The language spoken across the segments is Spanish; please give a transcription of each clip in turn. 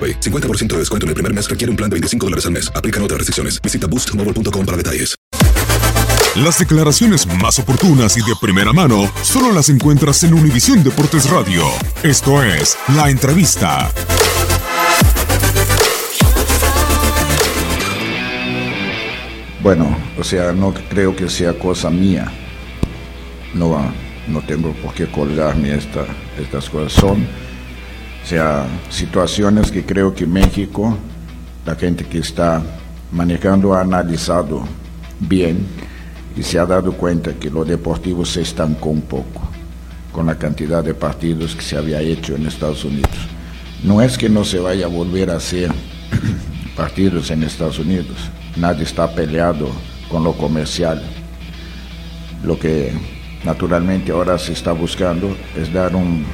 AroPay. 50% de descuento en el primer mes requiere un plan de 25 dólares al mes. Aplican otras restricciones. Visita boostmobile.com para detalles. Las declaraciones más oportunas y de primera mano solo las encuentras en Univisión Deportes Radio. Esto es La Entrevista. Bueno, o sea, no creo que sea cosa mía. No, no tengo por qué colgarme esta, estas cosas. Son, sea, situaciones que creo que México, la gente que está manejando ha analizado bien y se ha dado cuenta que lo deportivo se estancó un poco con la cantidad de partidos que se había hecho en Estados Unidos. No es que no se vaya a volver a hacer partidos en Estados Unidos, nadie está peleado con lo comercial. Lo que naturalmente ahora se está buscando es dar un,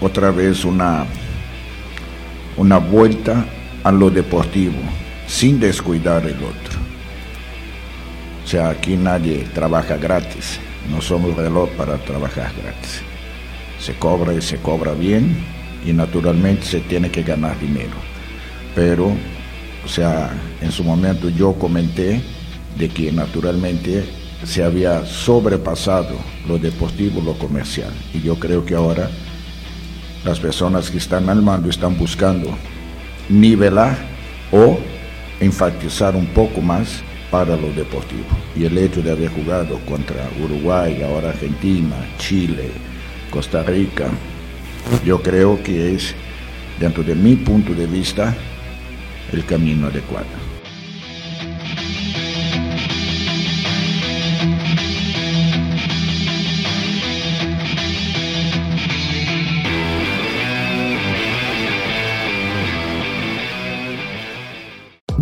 otra vez una, una vuelta a lo deportivo, sin descuidar el otro. O sea, aquí nadie trabaja gratis, no somos reloj para trabajar gratis. Se cobra y se cobra bien y naturalmente se tiene que ganar dinero. Pero, o sea, en su momento yo comenté de que naturalmente se había sobrepasado lo deportivo, lo comercial. Y yo creo que ahora las personas que están al mando están buscando nivelar o enfatizar un poco más para lo deportivo. Y el hecho de haber jugado contra Uruguay, ahora Argentina, Chile, Costa Rica, yo creo que es, dentro de mi punto de vista, el camino adecuado.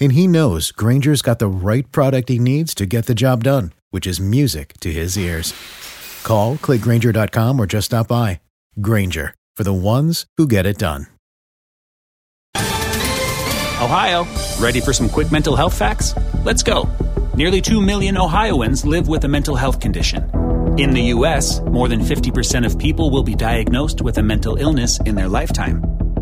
And he knows Granger's got the right product he needs to get the job done, which is music to his ears. Call, clickgranger.com, or just stop by. Granger, for the ones who get it done. Ohio, ready for some quick mental health facts? Let's go. Nearly 2 million Ohioans live with a mental health condition. In the U.S., more than 50% of people will be diagnosed with a mental illness in their lifetime.